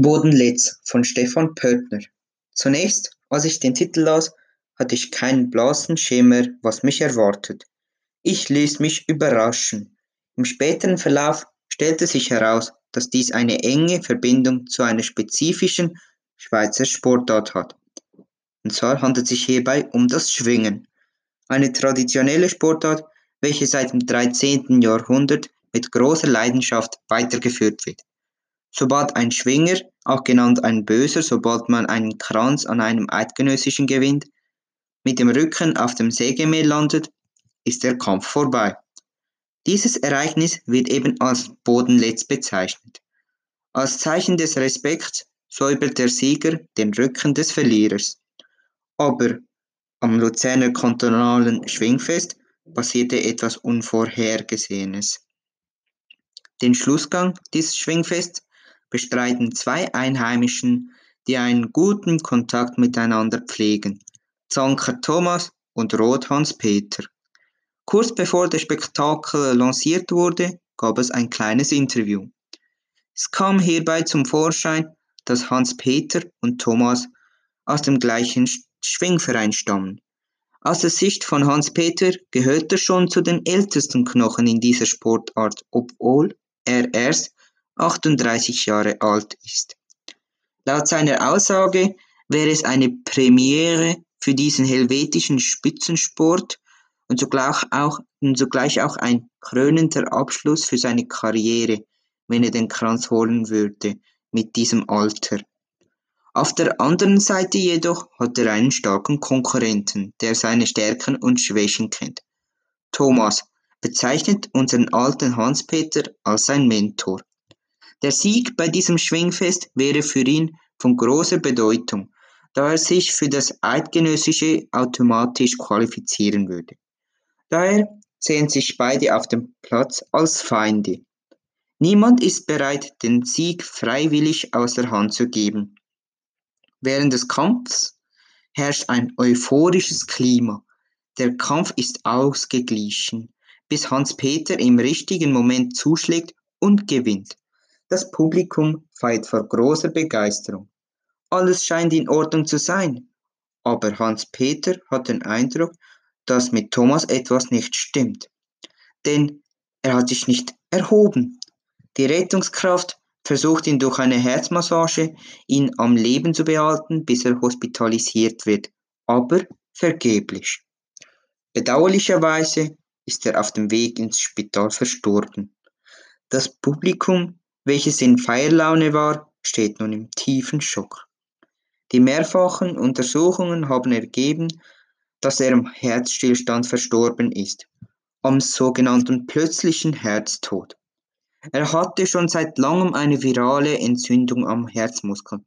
Bodenletz von Stefan Pöltner. Zunächst, als ich den Titel las, hatte ich keinen blassen Schimmer, was mich erwartet. Ich ließ mich überraschen. Im späteren Verlauf stellte sich heraus, dass dies eine enge Verbindung zu einer spezifischen Schweizer Sportart hat. Und zwar handelt es sich hierbei um das Schwingen, eine traditionelle Sportart, welche seit dem 13. Jahrhundert mit großer Leidenschaft weitergeführt wird. Sobald ein Schwinger, auch genannt ein Böser, sobald man einen Kranz an einem Eidgenössischen gewinnt, mit dem Rücken auf dem Sägemehl landet, ist der Kampf vorbei. Dieses Ereignis wird eben als Bodenletz bezeichnet. Als Zeichen des Respekts säubert der Sieger den Rücken des Verlierers. Aber am Luzerner kantonalen Schwingfest passierte etwas Unvorhergesehenes. Den Schlussgang dieses Schwingfests bestreiten zwei Einheimischen, die einen guten Kontakt miteinander pflegen, Zanker Thomas und Roth Hans Peter. Kurz bevor das Spektakel lanciert wurde, gab es ein kleines Interview. Es kam hierbei zum Vorschein, dass Hans Peter und Thomas aus dem gleichen Schwingverein stammen. Aus der Sicht von Hans Peter gehört er schon zu den ältesten Knochen in dieser Sportart, obwohl er erst 38 Jahre alt ist. Laut seiner Aussage wäre es eine Premiere für diesen helvetischen Spitzensport und zugleich auch, und zugleich auch ein krönender Abschluss für seine Karriere, wenn er den Kranz holen würde mit diesem Alter. Auf der anderen Seite jedoch hat er einen starken Konkurrenten, der seine Stärken und Schwächen kennt. Thomas bezeichnet unseren alten Hans-Peter als sein Mentor. Der Sieg bei diesem Schwingfest wäre für ihn von großer Bedeutung, da er sich für das Eidgenössische automatisch qualifizieren würde. Daher sehen sich beide auf dem Platz als Feinde. Niemand ist bereit, den Sieg freiwillig aus der Hand zu geben. Während des Kampfs herrscht ein euphorisches Klima. Der Kampf ist ausgeglichen, bis Hans-Peter im richtigen Moment zuschlägt und gewinnt. Das Publikum feiert vor großer Begeisterung. Alles scheint in Ordnung zu sein, aber Hans-Peter hat den Eindruck, dass mit Thomas etwas nicht stimmt. Denn er hat sich nicht erhoben. Die Rettungskraft versucht ihn durch eine Herzmassage, ihn am Leben zu behalten, bis er hospitalisiert wird, aber vergeblich. Bedauerlicherweise ist er auf dem Weg ins Spital verstorben. Das Publikum welches in Feierlaune war, steht nun im tiefen Schock. Die mehrfachen Untersuchungen haben ergeben, dass er am Herzstillstand verstorben ist, am sogenannten plötzlichen Herztod. Er hatte schon seit langem eine virale Entzündung am Herzmuskel,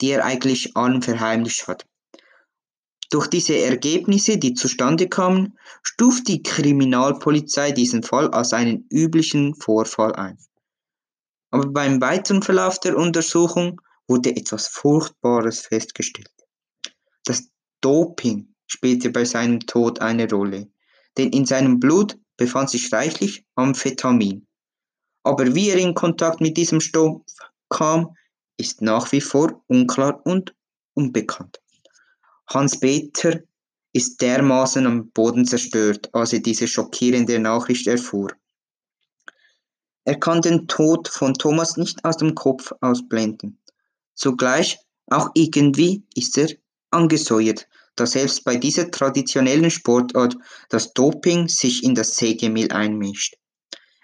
die er eigentlich allen verheimlicht hat. Durch diese Ergebnisse, die zustande kamen, stuft die Kriminalpolizei diesen Fall als einen üblichen Vorfall ein. Aber beim weiteren Verlauf der Untersuchung wurde etwas Furchtbares festgestellt. Das Doping spielte bei seinem Tod eine Rolle, denn in seinem Blut befand sich reichlich Amphetamin. Aber wie er in Kontakt mit diesem Stoff kam, ist nach wie vor unklar und unbekannt. Hans-Peter ist dermaßen am Boden zerstört, als er diese schockierende Nachricht erfuhr. Er kann den Tod von Thomas nicht aus dem Kopf ausblenden. Zugleich auch irgendwie ist er angesäuert, da selbst bei dieser traditionellen Sportart das Doping sich in das Sägemehl einmischt.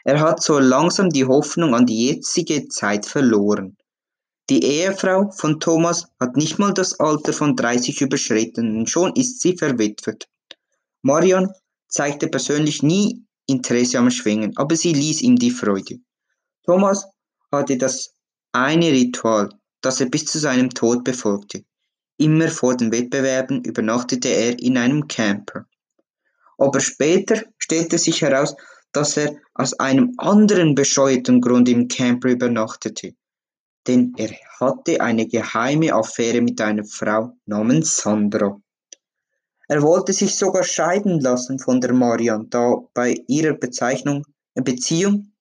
Er hat so langsam die Hoffnung an die jetzige Zeit verloren. Die Ehefrau von Thomas hat nicht mal das Alter von 30 überschritten und schon ist sie verwitwet. Marion zeigte persönlich nie Interesse am Schwingen, aber sie ließ ihm die Freude. Thomas hatte das eine Ritual, das er bis zu seinem Tod befolgte. Immer vor den Wettbewerben übernachtete er in einem Camper. Aber später stellte sich heraus, dass er aus einem anderen bescheuerten Grund im Camper übernachtete. Denn er hatte eine geheime Affäre mit einer Frau namens Sandra. Er wollte sich sogar scheiden lassen von der Marian, da bei ihrer Bezeichnung äh, Beziehung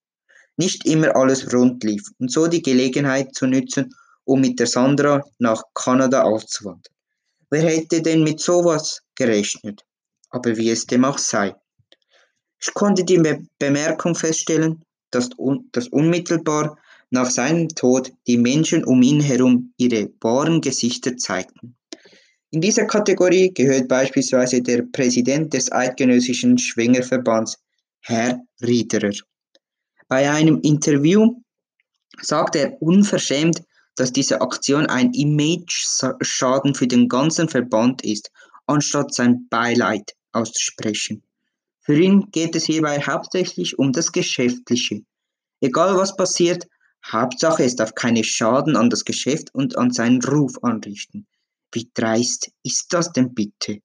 nicht immer alles rund lief und so die Gelegenheit zu nützen, um mit der Sandra nach Kanada auszuwandern. Wer hätte denn mit sowas gerechnet? Aber wie es dem auch sei. Ich konnte die Bemerkung feststellen, dass, un dass unmittelbar nach seinem Tod die Menschen um ihn herum ihre wahren Gesichter zeigten. In dieser Kategorie gehört beispielsweise der Präsident des Eidgenössischen Schwingerverbands, Herr Riederer. Bei einem Interview sagte er unverschämt, dass diese Aktion ein Image-Schaden für den ganzen Verband ist, anstatt sein Beileid auszusprechen. Für ihn geht es hierbei hauptsächlich um das Geschäftliche. Egal was passiert, Hauptsache es darf keine Schaden an das Geschäft und an seinen Ruf anrichten. Wie dreist ist das denn bitte?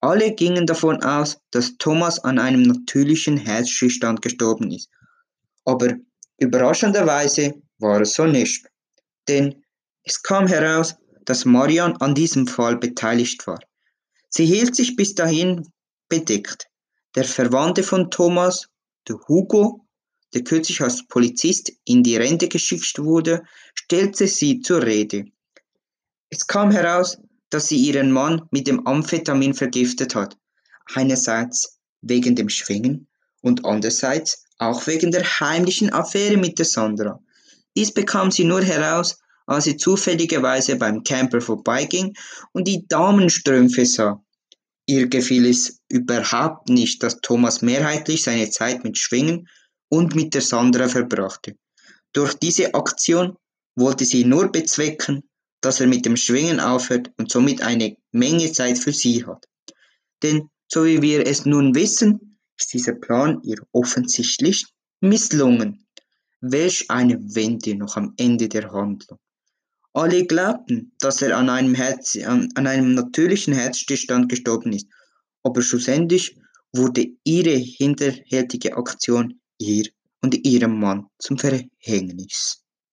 Alle gingen davon aus, dass Thomas an einem natürlichen Herzstillstand gestorben ist. Aber überraschenderweise war es so nicht. Denn es kam heraus, dass Marian an diesem Fall beteiligt war. Sie hielt sich bis dahin bedeckt. Der Verwandte von Thomas, der Hugo, der kürzlich als Polizist in die Rente geschickt wurde, stellte sie zur Rede. Es kam heraus, dass sie ihren Mann mit dem Amphetamin vergiftet hat. Einerseits wegen dem Schwingen und andererseits auch wegen der heimlichen Affäre mit der Sandra. Dies bekam sie nur heraus, als sie zufälligerweise beim Camper vorbeiging und die Damenstrümpfe sah. Ihr gefiel es überhaupt nicht, dass Thomas mehrheitlich seine Zeit mit Schwingen und mit der Sandra verbrachte. Durch diese Aktion wollte sie nur bezwecken, dass er mit dem Schwingen aufhört und somit eine Menge Zeit für sie hat. Denn so wie wir es nun wissen, ist dieser Plan ihr offensichtlich misslungen. Welch eine Wende noch am Ende der Handlung. Alle glaubten, dass er an einem, Herz, an, an einem natürlichen Herzstillstand gestorben ist, aber schlussendlich wurde ihre hinterhältige Aktion ihr und ihrem Mann zum Verhängnis.